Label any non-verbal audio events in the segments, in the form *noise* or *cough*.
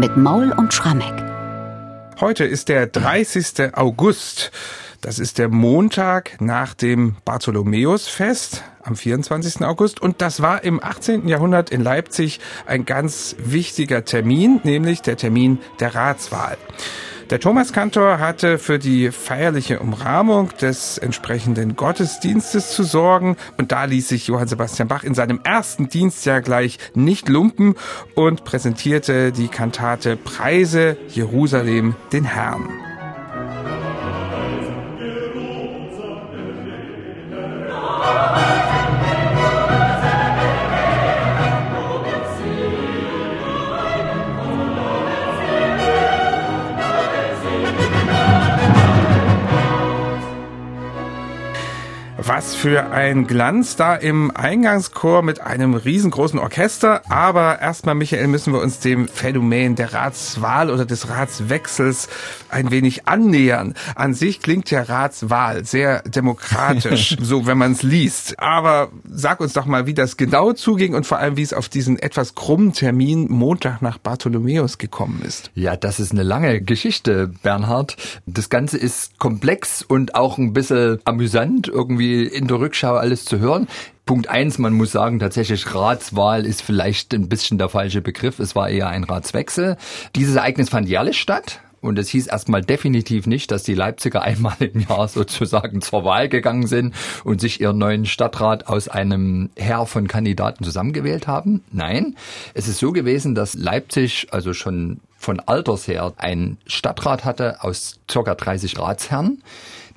mit Maul und Schrammeck. Heute ist der 30. August. Das ist der Montag nach dem Bartholomäusfest am 24. August. Und das war im 18. Jahrhundert in Leipzig ein ganz wichtiger Termin, nämlich der Termin der Ratswahl. Der Thomaskantor hatte für die feierliche Umrahmung des entsprechenden Gottesdienstes zu sorgen und da ließ sich Johann Sebastian Bach in seinem ersten Dienstjahr gleich nicht lumpen und präsentierte die Kantate Preise Jerusalem den Herrn. Für ein Glanz da im Eingangschor mit einem riesengroßen Orchester. Aber erstmal, Michael, müssen wir uns dem Phänomen der Ratswahl oder des Ratswechsels ein wenig annähern. An sich klingt ja Ratswahl sehr demokratisch, *laughs* so wenn man es liest. Aber sag uns doch mal, wie das genau zuging und vor allem, wie es auf diesen etwas krummen Termin Montag nach Bartholomäus gekommen ist. Ja, das ist eine lange Geschichte, Bernhard. Das Ganze ist komplex und auch ein bisschen amüsant irgendwie in der Rückschau alles zu hören. Punkt eins, man muss sagen, tatsächlich Ratswahl ist vielleicht ein bisschen der falsche Begriff. Es war eher ein Ratswechsel. Dieses Ereignis fand jährlich statt. Und es hieß erstmal definitiv nicht, dass die Leipziger einmal im Jahr sozusagen zur Wahl gegangen sind und sich ihren neuen Stadtrat aus einem Heer von Kandidaten zusammengewählt haben. Nein, es ist so gewesen, dass Leipzig also schon von Alters her einen Stadtrat hatte aus circa 30 Ratsherren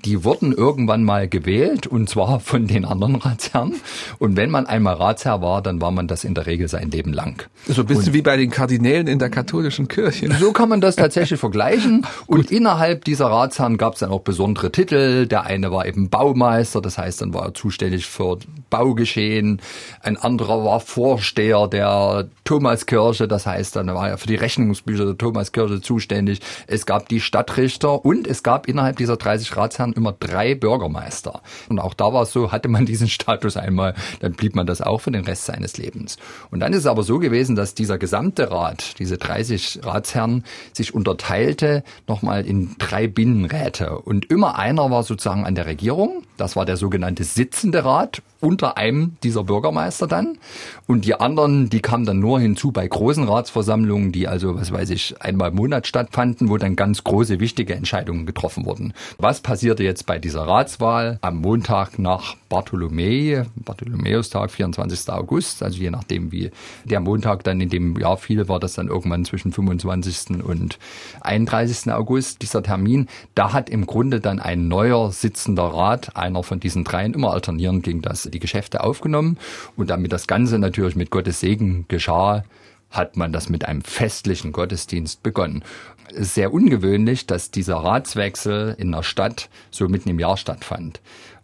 die wurden irgendwann mal gewählt und zwar *laughs* von den anderen Ratsherren. Und wenn man einmal Ratsherr war, dann war man das in der Regel sein Leben lang. So ein bisschen und wie bei den Kardinälen in der katholischen Kirche. So kann man das *laughs* tatsächlich vergleichen. Und innerhalb dieser Ratsherren gab es dann auch besondere Titel. Der eine war eben Baumeister, das heißt, dann war er zuständig für Baugeschehen. Ein anderer war Vorsteher der Thomaskirche, das heißt, dann war er für die Rechnungsbücher der Thomaskirche zuständig. Es gab die Stadtrichter und es gab innerhalb dieser 30 Ratsherren immer drei Bürgermeister. Und auch da war es so, hatte man *laughs* diesen Status einmal, dann blieb man das auch für den Rest seines Lebens. Und dann ist es aber so gewesen, dass dieser gesamte Rat, diese 30 Ratsherren, sich unterteilte nochmal in drei Binnenräte. Und immer einer war sozusagen an der Regierung. Das war der sogenannte sitzende Rat unter einem dieser Bürgermeister dann. Und die anderen, die kamen dann nur hinzu bei großen Ratsversammlungen, die also, was weiß ich, einmal im Monat stattfanden, wo dann ganz große, wichtige Entscheidungen getroffen wurden. Was passierte jetzt bei dieser Ratswahl am Montag nach Bartholomäe, Bartholomäustag, 24. August, also je nachdem, wie der Montag dann in dem Jahr fiel, war das dann irgendwann zwischen 25. und 31. August, dieser Termin. Da hat im Grunde dann ein neuer sitzender Rat, einer von diesen dreien, immer alternierend gegen das die Geschäfte aufgenommen. Und damit das Ganze natürlich mit Gottes Segen geschah, hat man das mit einem festlichen Gottesdienst begonnen. Es ist sehr ungewöhnlich, dass dieser Ratswechsel in der Stadt so mitten im Jahr stattfand.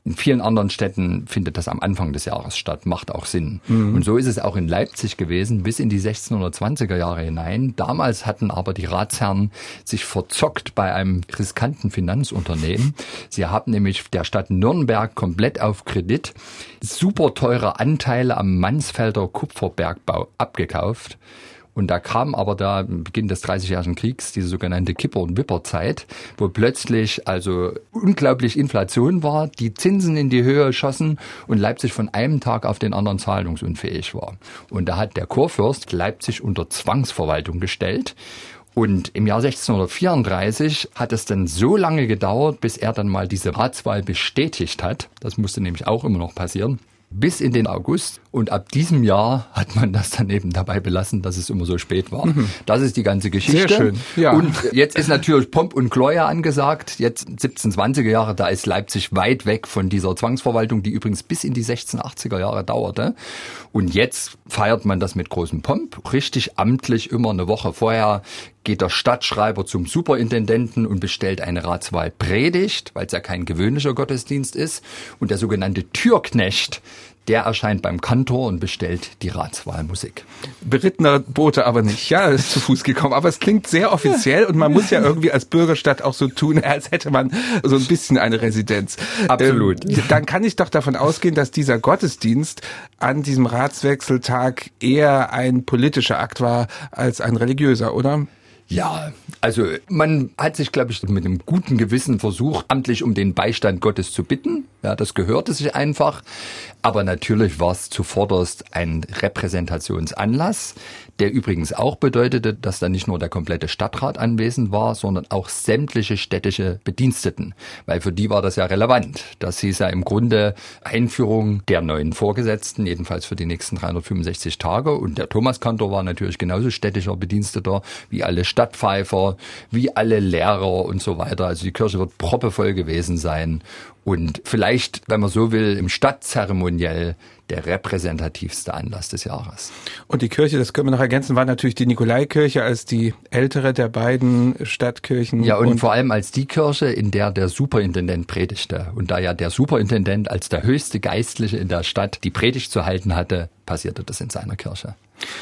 In vielen anderen Städten findet das am Anfang des Jahres statt, macht auch Sinn. Mhm. Und so ist es auch in Leipzig gewesen, bis in die 1620er Jahre hinein. Damals hatten aber die Ratsherren sich verzockt bei einem riskanten Finanzunternehmen. Sie haben nämlich der Stadt Nürnberg komplett auf Kredit super teure Anteile am Mansfelder Kupferbergbau abgekauft und da kam aber da Beginn des 30-jährigen Kriegs diese sogenannte Kipper- und Wipper-Zeit, wo plötzlich also unglaublich Inflation war, die Zinsen in die Höhe schossen und Leipzig von einem Tag auf den anderen zahlungsunfähig war. Und da hat der Kurfürst Leipzig unter Zwangsverwaltung gestellt. Und im Jahr 1634 hat es dann so lange gedauert, bis er dann mal diese Ratswahl bestätigt hat. Das musste nämlich auch immer noch passieren bis in den August. Und ab diesem Jahr hat man das dann eben dabei belassen, dass es immer so spät war. Mhm. Das ist die ganze Geschichte. Sehr schön. Ja. Und jetzt ist natürlich Pomp und Gloria angesagt. Jetzt 1720er Jahre, da ist Leipzig weit weg von dieser Zwangsverwaltung, die übrigens bis in die 1680er Jahre dauerte. Und jetzt feiert man das mit großem Pomp. Richtig amtlich immer eine Woche vorher geht der Stadtschreiber zum Superintendenten und bestellt eine Ratswahlpredigt, weil es ja kein gewöhnlicher Gottesdienst ist. Und der sogenannte Türknecht, der erscheint beim Kantor und bestellt die Ratswahlmusik. Berittener Bote aber nicht, ja, ist zu Fuß gekommen. Aber es klingt sehr offiziell und man muss ja irgendwie als Bürgerstadt auch so tun, *laughs* als hätte man so ein bisschen eine Residenz. Absolut. Ähm, dann kann ich doch davon ausgehen, dass dieser Gottesdienst an diesem Ratswechseltag eher ein politischer Akt war als ein religiöser, oder? Ja, also man hat sich, glaube ich, mit einem guten Gewissen versucht, amtlich um den Beistand Gottes zu bitten. Ja, das gehörte sich einfach. Aber natürlich war es zuvorderst ein Repräsentationsanlass, der übrigens auch bedeutete, dass da nicht nur der komplette Stadtrat anwesend war, sondern auch sämtliche städtische Bediensteten. Weil für die war das ja relevant. Das hieß ja im Grunde Einführung der neuen Vorgesetzten, jedenfalls für die nächsten 365 Tage. Und der Thomaskantor war natürlich genauso städtischer Bediensteter wie alle Stadtpfeifer, wie alle Lehrer und so weiter. Also die Kirche wird proppevoll gewesen sein und vielleicht, wenn man so will, im Stadtzeremoniell der repräsentativste Anlass des Jahres. Und die Kirche, das können wir noch ergänzen, war natürlich die Nikolaikirche als die ältere der beiden Stadtkirchen. Ja, und, und, vor allem als die Kirche, in der der Superintendent predigte. Und da ja der Superintendent als der höchste Geistliche in der Stadt die Predigt zu halten hatte, passierte das in seiner Kirche.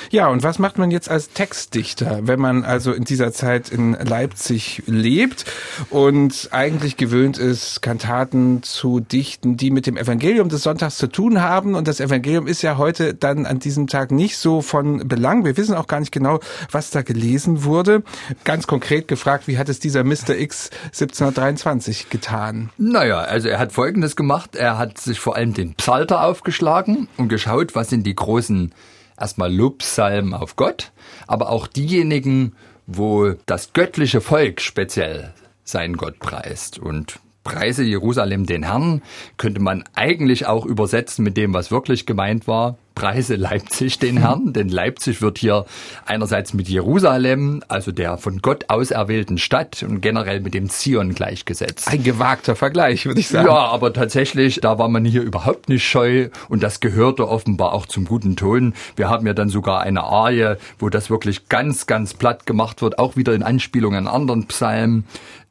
Ja, und was macht man jetzt als Textdichter, wenn man also in dieser Zeit in Leipzig lebt und eigentlich gewöhnt ist, Kantaten zu dichten, die mit dem Evangelium des Sonntags zu tun haben? Und das Evangelium ist ja heute dann an diesem Tag nicht so von Belang. Wir wissen auch gar nicht genau, was da gelesen wurde. Ganz konkret gefragt, wie hat es dieser Mr. X 1723 getan? Naja, also er hat Folgendes gemacht. Er hat sich vor allem den Psalter aufgeschlagen und geschaut, was sind die großen erstmal Lobpsalmen auf Gott, aber auch diejenigen, wo das göttliche Volk speziell seinen Gott preist. Und Preise Jerusalem den Herrn könnte man eigentlich auch übersetzen mit dem, was wirklich gemeint war. Preise Leipzig den Herrn, denn Leipzig wird hier einerseits mit Jerusalem, also der von Gott auserwählten Stadt und generell mit dem Zion gleichgesetzt. Ein gewagter Vergleich, würde ich sagen. Ja, aber tatsächlich, da war man hier überhaupt nicht scheu und das gehörte offenbar auch zum guten Ton. Wir haben ja dann sogar eine Arie, wo das wirklich ganz, ganz platt gemacht wird, auch wieder in Anspielung an anderen Psalmen.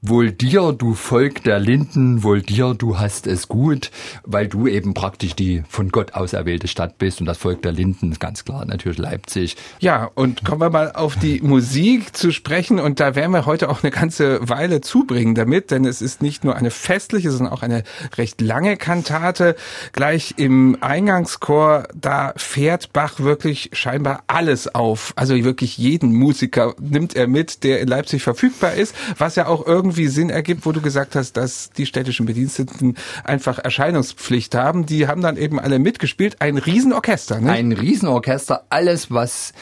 Wohl dir, du Volk der Linden, wohl dir, du hast es gut, weil du eben praktisch die von Gott auserwählte Stadt bist und das Volk der Linden ist ganz klar natürlich Leipzig. Ja, und kommen wir mal auf die Musik zu sprechen und da werden wir heute auch eine ganze Weile zubringen damit, denn es ist nicht nur eine festliche, sondern auch eine recht lange Kantate. Gleich im Eingangschor, da fährt Bach wirklich scheinbar alles auf. Also wirklich jeden Musiker nimmt er mit, der in Leipzig verfügbar ist, was ja auch irgendwie irgendwie Sinn ergibt, wo du gesagt hast, dass die städtischen Bediensteten einfach Erscheinungspflicht haben. Die haben dann eben alle mitgespielt. Ein Riesenorchester, ne? Ein Riesenorchester. Alles, was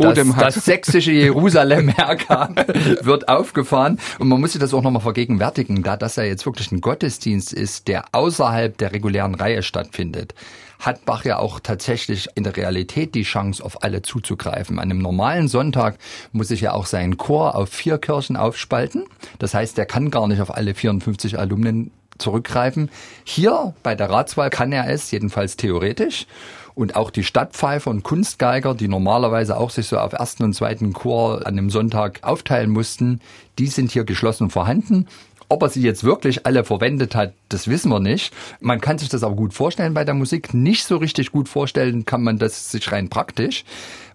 das, das sächsische Jerusalem *laughs* wird aufgefahren. Und man muss sich das auch nochmal vergegenwärtigen, da das ja jetzt wirklich ein Gottesdienst ist, der außerhalb der regulären Reihe stattfindet hat Bach ja auch tatsächlich in der Realität die Chance, auf alle zuzugreifen. An einem normalen Sonntag muss ich ja auch seinen Chor auf vier Kirchen aufspalten. Das heißt, er kann gar nicht auf alle 54 Alumnen zurückgreifen. Hier bei der Ratswahl kann er es, jedenfalls theoretisch. Und auch die Stadtpfeifer und Kunstgeiger, die normalerweise auch sich so auf ersten und zweiten Chor an einem Sonntag aufteilen mussten, die sind hier geschlossen vorhanden. Ob er sie jetzt wirklich alle verwendet hat, das wissen wir nicht. Man kann sich das aber gut vorstellen bei der Musik. Nicht so richtig gut vorstellen kann man das sich rein praktisch,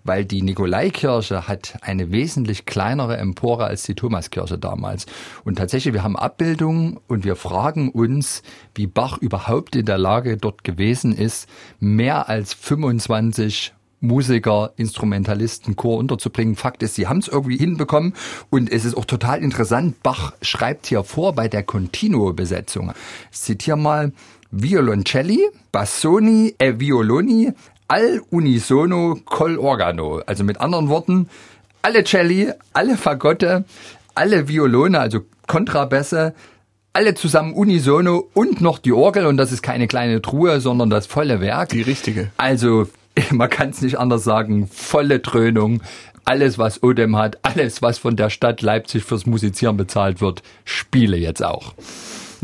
weil die Nikolaikirche hat eine wesentlich kleinere Empore als die Thomaskirche damals. Und tatsächlich, wir haben Abbildungen und wir fragen uns, wie Bach überhaupt in der Lage dort gewesen ist, mehr als 25 Musiker, Instrumentalisten, Chor unterzubringen. Fakt ist, sie haben es irgendwie hinbekommen und es ist auch total interessant. Bach schreibt hier vor bei der Continuo-Besetzung. Zitiere mal Violoncelli, Bassoni e Violoni, al unisono col organo. Also mit anderen Worten, alle Celli, alle Fagotte, alle Violone, also Kontrabässe, alle zusammen unisono und noch die Orgel und das ist keine kleine Truhe, sondern das volle Werk. Die richtige. Also *laughs* man kann es nicht anders sagen, volle Dröhnung. Alles, was Odem hat, alles, was von der Stadt Leipzig fürs Musizieren bezahlt wird, spiele jetzt auch.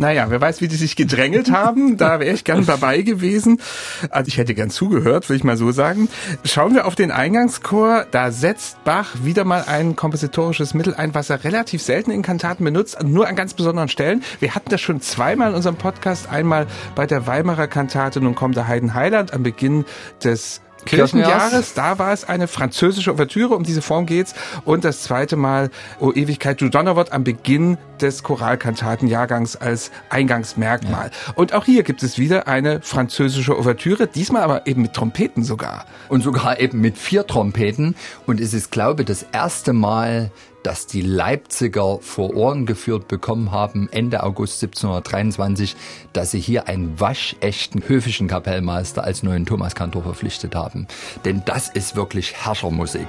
Naja, wer weiß, wie die sich gedrängelt haben. Da wäre ich gern dabei gewesen. Also ich hätte gern zugehört, will ich mal so sagen. Schauen wir auf den Eingangschor. Da setzt Bach wieder mal ein kompositorisches Mittel ein, was er relativ selten in Kantaten benutzt, nur an ganz besonderen Stellen. Wir hatten das schon zweimal in unserem Podcast. Einmal bei der Weimarer Kantate, nun kommt der Heiden Heiland am Beginn des Kirchenjahres. Da war es eine französische Ouvertüre, um diese Form geht's. Und das zweite Mal, O Ewigkeit, du Donnerwort am Beginn des Choralkantatenjahrgangs als Eingangsmerkmal. Ja. Und auch hier gibt es wieder eine französische Ouvertüre, diesmal aber eben mit Trompeten sogar. Und sogar eben mit vier Trompeten. Und es ist, glaube ich, das erste Mal, dass die Leipziger vor Ohren geführt bekommen haben, Ende August 1723, dass sie hier einen waschechten höfischen Kapellmeister als neuen Thomaskantor verpflichtet haben. Denn das ist wirklich Herrschermusik.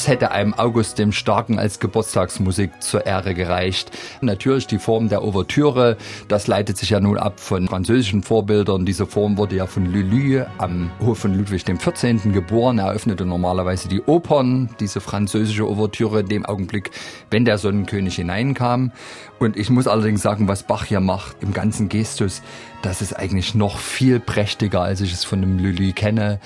Das hätte einem August dem Starken als Geburtstagsmusik zur Ehre gereicht. Natürlich die Form der Ouvertüre, das leitet sich ja nun ab von französischen Vorbildern. Diese Form wurde ja von Lully am Hof von Ludwig XIV. geboren. Er eröffnete normalerweise die Opern, diese französische Ouvertüre in dem Augenblick, wenn der Sonnenkönig hineinkam. Und ich muss allerdings sagen, was Bach hier macht im ganzen Gestus, das ist eigentlich noch viel prächtiger, als ich es von dem Lully kenne.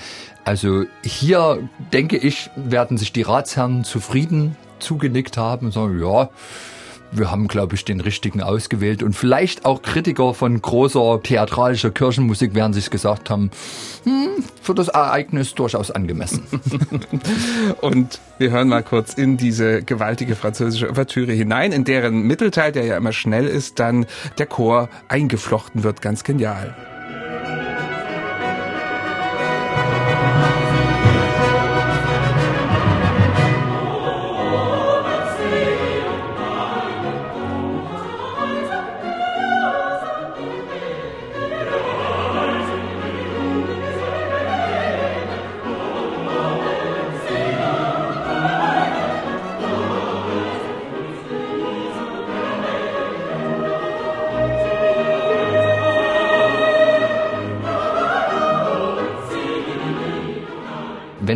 Also hier, denke ich, werden sich die Ratsherren zufrieden zugenickt haben und sagen, ja, wir haben, glaube ich, den richtigen ausgewählt. Und vielleicht auch Kritiker von großer theatralischer Kirchenmusik werden sich gesagt haben, hm, für das Ereignis durchaus angemessen. *laughs* Und wir hören mal kurz in diese gewaltige französische Ouvertüre hinein, in deren Mittelteil, der ja immer schnell ist, dann der Chor eingeflochten wird. Ganz genial.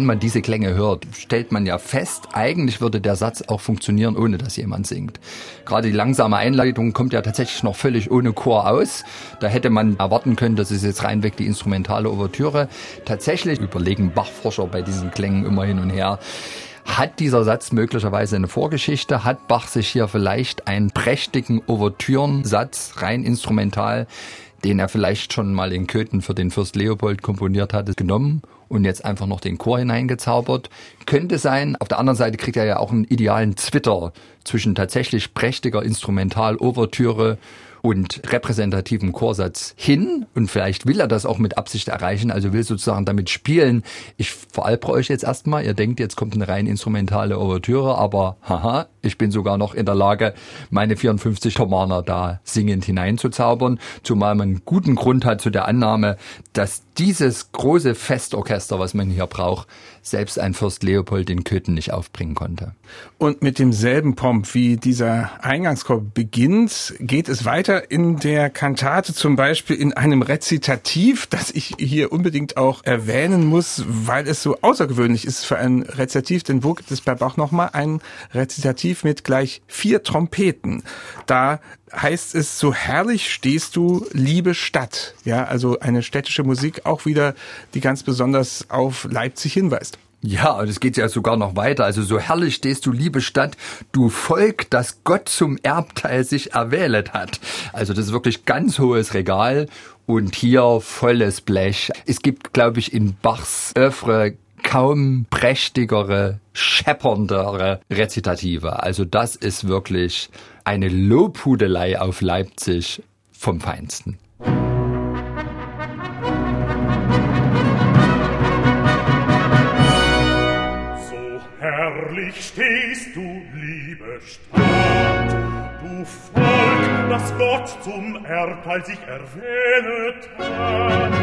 Man diese Klänge hört, stellt man ja fest, eigentlich würde der Satz auch funktionieren, ohne dass jemand singt. Gerade die langsame Einleitung kommt ja tatsächlich noch völlig ohne Chor aus. Da hätte man erwarten können, das ist jetzt reinweg die instrumentale Ouvertüre. Tatsächlich überlegen Bachforscher bei diesen Klängen immer hin und her. Hat dieser Satz möglicherweise eine Vorgeschichte? Hat Bach sich hier vielleicht einen prächtigen Ouvertürensatz rein instrumental den er vielleicht schon mal in Köthen für den Fürst Leopold komponiert hatte, genommen und jetzt einfach noch den Chor hineingezaubert. Könnte sein. Auf der anderen Seite kriegt er ja auch einen idealen Zwitter zwischen tatsächlich prächtiger Instrumental-Ouvertüre und repräsentativen Chorsatz hin. Und vielleicht will er das auch mit Absicht erreichen, also will sozusagen damit spielen. Ich veralbre euch jetzt erstmal. Ihr denkt, jetzt kommt eine rein instrumentale Ouvertüre, aber haha, ich bin sogar noch in der Lage, meine 54 Thomaner da singend hineinzuzaubern, zumal man guten Grund hat zu der Annahme, dass dieses große Festorchester, was man hier braucht, selbst ein Fürst Leopold in Köthen nicht aufbringen konnte. Und mit demselben Pomp, wie dieser Eingangschor beginnt, geht es weiter in der Kantate, zum Beispiel in einem Rezitativ, das ich hier unbedingt auch erwähnen muss, weil es so außergewöhnlich ist für ein Rezitativ, denn wo gibt es bei Bach nochmal ein Rezitativ mit gleich vier Trompeten? Da heißt es, so herrlich stehst du, liebe Stadt. Ja, also eine städtische Musik auch wieder, die ganz besonders auf Leipzig hinweist. Ja, und es geht ja sogar noch weiter. Also so herrlich stehst du, liebe Stadt, du Volk, das Gott zum Erbteil sich erwählet hat. Also das ist wirklich ganz hohes Regal und hier volles Blech. Es gibt, glaube ich, in Bachs Öffre kaum prächtigere, schepperndere Rezitative. Also das ist wirklich eine Lobhudelei auf Leipzig vom Feinsten. So herrlich stehst du, liebe Stadt, du Volk, das Gott zum Erbteil sich erwählet hat.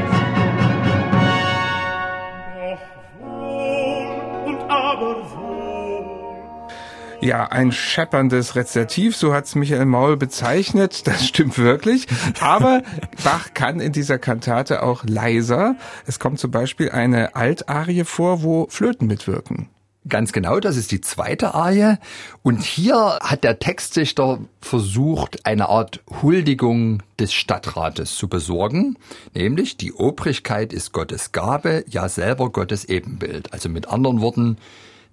Doch ja, ein schepperndes Rezitativ, so hat's Michael Maul bezeichnet. Das stimmt wirklich. Aber Bach kann in dieser Kantate auch leiser. Es kommt zum Beispiel eine Altarie vor, wo Flöten mitwirken. Ganz genau, das ist die zweite Arie. Und hier hat der Textdichter versucht, eine Art Huldigung des Stadtrates zu besorgen. Nämlich, die Obrigkeit ist Gottes Gabe, ja selber Gottes Ebenbild. Also mit anderen Worten,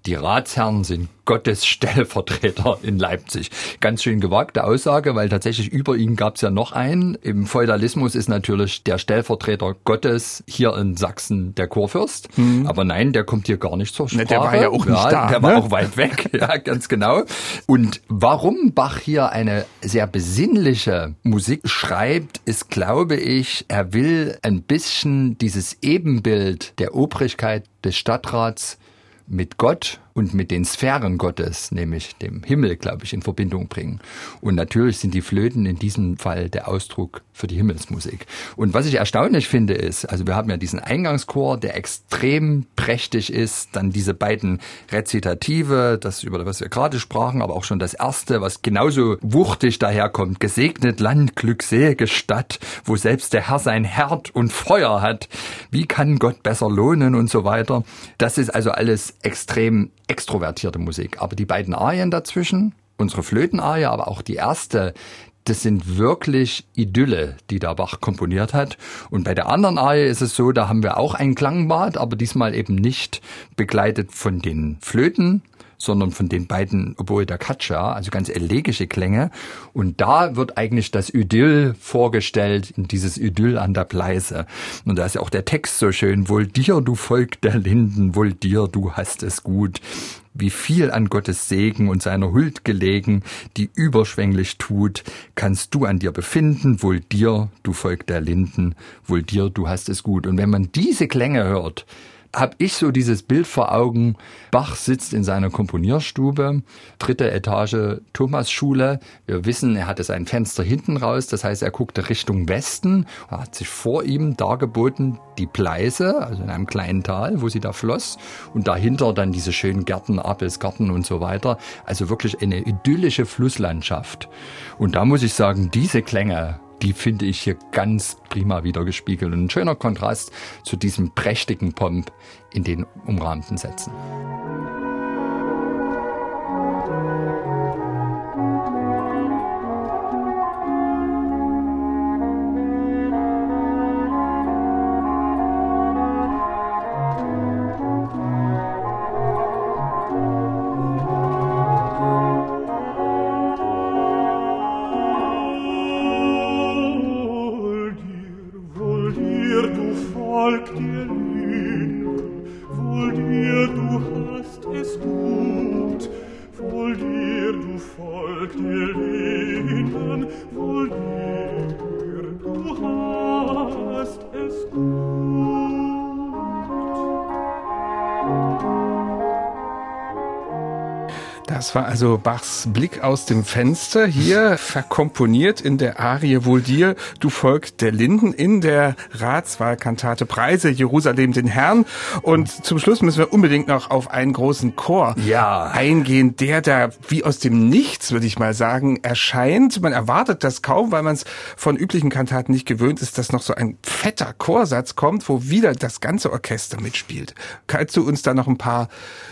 die Ratsherren sind Gottes *laughs* Stellvertreter in Leipzig. Ganz schön gewagte Aussage, weil tatsächlich über ihn gab es ja noch einen. Im Feudalismus ist natürlich der Stellvertreter Gottes hier in Sachsen der Kurfürst. Mhm. Aber nein, der kommt hier gar nicht zur Sprache. Ne, der war ja auch nicht ja, da. Der ne? war auch weit weg, *laughs* ja, ganz genau. Und warum Bach hier eine sehr besinnliche Musik schreibt, ist, glaube ich, er will ein bisschen dieses Ebenbild der Obrigkeit des Stadtrats mit Gott und mit den Sphären Gottes, nämlich dem Himmel, glaube ich, in Verbindung bringen. Und natürlich sind die Flöten in diesem Fall der Ausdruck für die Himmelsmusik. Und was ich erstaunlich finde ist, also wir haben ja diesen Eingangschor, der extrem prächtig ist, dann diese beiden Rezitative, das über was wir gerade sprachen, aber auch schon das erste, was genauso wuchtig daherkommt, gesegnet Land, glückselige Stadt, wo selbst der Herr sein Herd und Feuer hat. Wie kann Gott besser lohnen und so weiter? Das ist also alles extrem extrovertierte Musik. Aber die beiden Arien dazwischen, unsere Flötenarie, aber auch die erste, das sind wirklich Idylle, die da Bach komponiert hat. Und bei der anderen Arie ist es so, da haben wir auch ein Klangbad, aber diesmal eben nicht begleitet von den Flöten, sondern von den beiden Oboe da Caccia, also ganz elegische Klänge. Und da wird eigentlich das Idyll vorgestellt, dieses Idyll an der Pleise. Und da ist ja auch der Text so schön, wohl dir, du Volk der Linden, wohl dir, du hast es gut wie viel an Gottes Segen und seiner Huld gelegen, die überschwänglich tut, kannst du an dir befinden, wohl dir, du Volk der Linden, wohl dir, du hast es gut. Und wenn man diese Klänge hört, habe ich so dieses Bild vor Augen. Bach sitzt in seiner Komponierstube, dritte Etage Thomasschule. Wir wissen, er hatte sein Fenster hinten raus, das heißt, er guckte Richtung Westen. Er hat sich vor ihm dargeboten die Pleise, also in einem kleinen Tal, wo sie da floss. Und dahinter dann diese schönen Gärten, Apelsgarten und so weiter. Also wirklich eine idyllische Flusslandschaft. Und da muss ich sagen, diese Klänge die finde ich hier ganz prima wieder gespiegelt. Und ein schöner Kontrast zu diesem prächtigen Pomp in den umrahmten Sätzen. Volk dir Das war also Bachs Blick aus dem Fenster, hier verkomponiert in der Arie Wohl dir, du Volk der Linden, in der Ratswahlkantate Preise Jerusalem den Herrn. Und zum Schluss müssen wir unbedingt noch auf einen großen Chor ja. eingehen, der da wie aus dem Nichts, würde ich mal sagen, erscheint. Man erwartet das kaum, weil man es von üblichen Kantaten nicht gewöhnt ist, dass noch so ein fetter Chorsatz kommt, wo wieder das ganze Orchester mitspielt. Kannst du uns da noch ein paar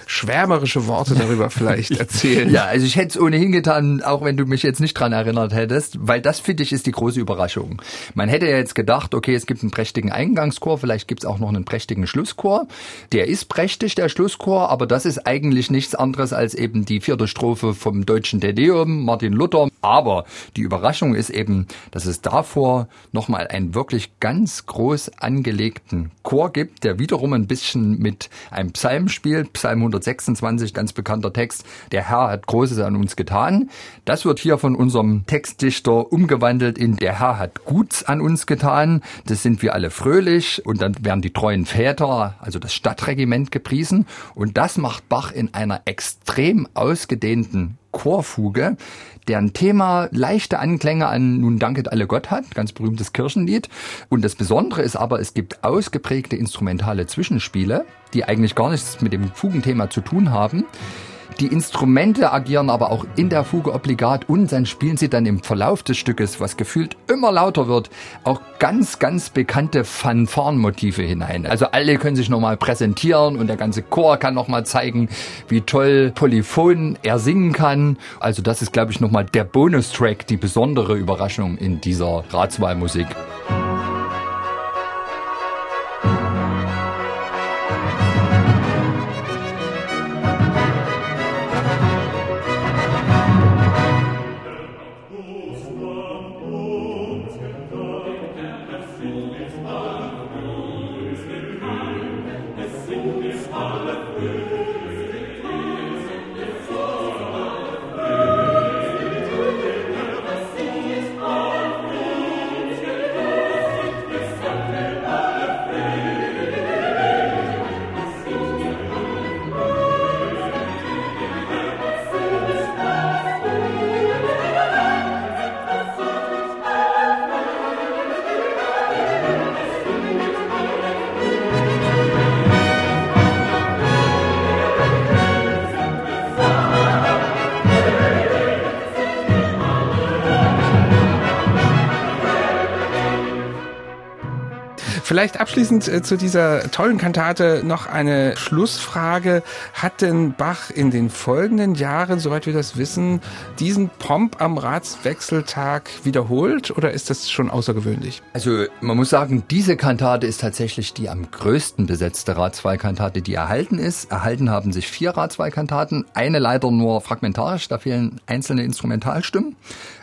schwärmerische Worte darüber *laughs* vielleicht erzählen? Erzählen. Ja, also ich hätte es ohnehin getan, auch wenn du mich jetzt nicht dran erinnert hättest, weil das finde ich ist die große Überraschung. Man hätte ja jetzt gedacht, okay, es gibt einen prächtigen Eingangschor, vielleicht gibt es auch noch einen prächtigen Schlusschor. Der ist prächtig, der Schlusschor, aber das ist eigentlich nichts anderes als eben die vierte Strophe vom deutschen Dedeum, Martin Luther. Aber die Überraschung ist eben, dass es davor nochmal einen wirklich ganz groß angelegten Chor gibt, der wiederum ein bisschen mit einem Psalm spielt, Psalm 126, ganz bekannter Text, der Herr hat Großes an uns getan. Das wird hier von unserem Textdichter umgewandelt in der Herr hat Guts an uns getan. Das sind wir alle fröhlich und dann werden die treuen Väter, also das Stadtregiment gepriesen. Und das macht Bach in einer extrem ausgedehnten Chorfuge, deren Thema leichte Anklänge an Nun danket alle Gott hat, ganz berühmtes Kirchenlied. Und das Besondere ist aber, es gibt ausgeprägte instrumentale Zwischenspiele, die eigentlich gar nichts mit dem Fugenthema zu tun haben. Die Instrumente agieren aber auch in der Fuge obligat und dann spielen sie dann im Verlauf des Stückes, was gefühlt immer lauter wird, auch ganz, ganz bekannte Fanfarenmotive hinein. Also alle können sich nochmal präsentieren und der ganze Chor kann nochmal zeigen, wie toll polyphon er singen kann. Also das ist, glaube ich, nochmal der Bonustrack, die besondere Überraschung in dieser Ratswahlmusik. Vielleicht abschließend äh, zu dieser tollen Kantate noch eine Schlussfrage. Hat denn Bach in den folgenden Jahren, soweit wir das wissen, diesen Pomp am Ratswechseltag wiederholt oder ist das schon außergewöhnlich? Also man muss sagen, diese Kantate ist tatsächlich die am größten besetzte Ratswahlkantate, die erhalten ist. Erhalten haben sich vier Ratswahlkantaten, eine leider nur fragmentarisch, da fehlen einzelne Instrumentalstimmen.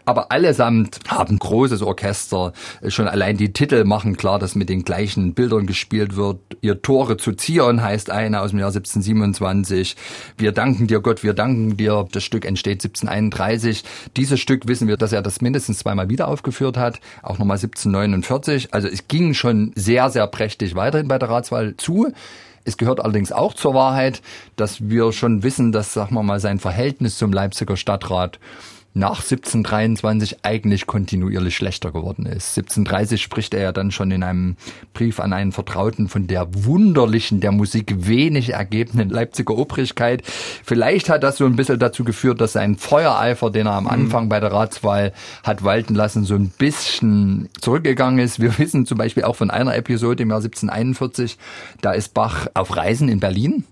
Aber allesamt haben großes Orchester. Schon allein die Titel machen klar, dass mit den gleichen Bildern gespielt wird. Ihr Tore zu Zion heißt eine aus dem Jahr 1727. Wir danken dir Gott, wir danken dir. Das Stück entsteht 1731. Dieses Stück wissen wir, dass er das mindestens zweimal wieder aufgeführt hat. Auch nochmal 1749. Also es ging schon sehr, sehr prächtig weiterhin bei der Ratswahl zu. Es gehört allerdings auch zur Wahrheit, dass wir schon wissen, dass, sagen wir mal, sein Verhältnis zum Leipziger Stadtrat nach 1723 eigentlich kontinuierlich schlechter geworden ist. 1730 spricht er ja dann schon in einem Brief an einen Vertrauten von der wunderlichen, der Musik wenig ergebenen Leipziger Obrigkeit. Vielleicht hat das so ein bisschen dazu geführt, dass sein Feuereifer, den er am mhm. Anfang bei der Ratswahl hat walten lassen, so ein bisschen zurückgegangen ist. Wir *laughs* wissen zum Beispiel auch von einer Episode im Jahr 1741, da ist Bach auf Reisen in Berlin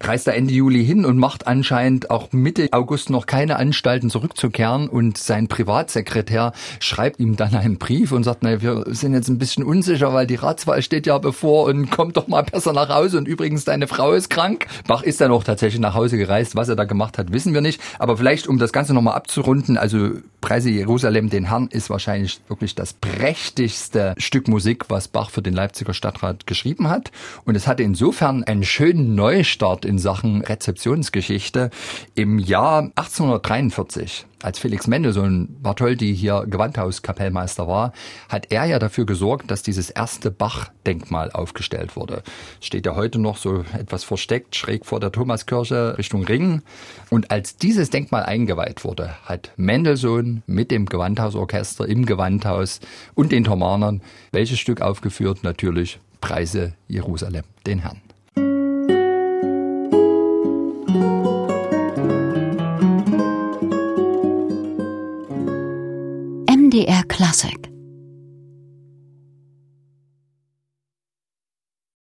reist er Ende Juli hin und macht anscheinend auch Mitte August noch keine Anstalten zurückzukehren und sein Privatsekretär schreibt ihm dann einen Brief und sagt, naja, wir sind jetzt ein bisschen unsicher, weil die Ratswahl steht ja bevor und kommt doch mal besser nach Hause und übrigens deine Frau ist krank. Bach ist dann auch tatsächlich nach Hause gereist. Was er da gemacht hat, wissen wir nicht. Aber vielleicht, um das Ganze nochmal abzurunden, also Preise Jerusalem den Herrn ist wahrscheinlich wirklich das prächtigste Stück Musik, was Bach für den Leipziger Stadtrat geschrieben hat. Und es hatte insofern einen schönen Neustart in Sachen Rezeptionsgeschichte. Im Jahr 1843 als Felix Mendelssohn Bartholdy hier Gewandhauskapellmeister war, hat er ja dafür gesorgt, dass dieses erste Bach-Denkmal aufgestellt wurde. Steht ja heute noch so etwas versteckt, schräg vor der Thomaskirche Richtung Ring. Und als dieses Denkmal eingeweiht wurde, hat Mendelssohn mit dem Gewandhausorchester im Gewandhaus und den Thomanern welches Stück aufgeführt? Natürlich Preise Jerusalem, den Herrn. MDR Classic